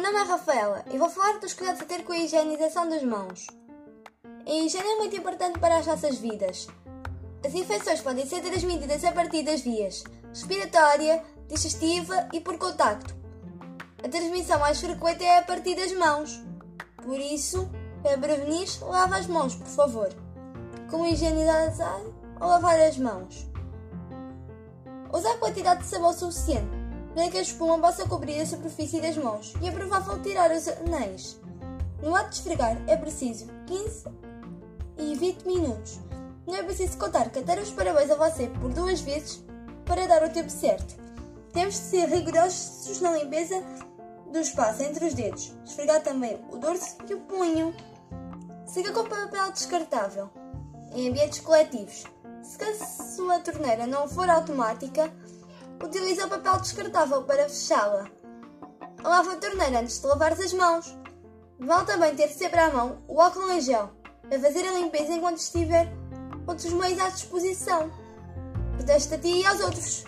nome é Rafaela e vou falar dos cuidados a ter com a higienização das mãos. A higiene é muito importante para as nossas vidas. As infecções podem ser transmitidas a partir das vias respiratória, digestiva e por contacto. A transmissão mais frequente é a partir das mãos. Por isso, para prevenir, lava as mãos, por favor. Com higienizar ou lavar as mãos. Usar quantidade de sabão suficiente para que a espuma possa cobrir a superfície das mãos e é provável tirar os anéis. No ato de esfregar é preciso 15 e 20 minutos. Não é preciso contar cantar os parabéns a você por duas vezes para dar o tempo certo. Temos de ser rigorosos na limpeza do espaço entre os dedos. Esfregar também o dorso e o punho. Siga com papel descartável em ambientes coletivos. Se a sua torneira não for automática, utilize o papel descartável para fechá-la. Lava a torneira antes de lavar as mãos. Vale também ter sempre à mão o álcool em gel para fazer a limpeza enquanto estiver outros meios à disposição. Proteste a ti e aos outros.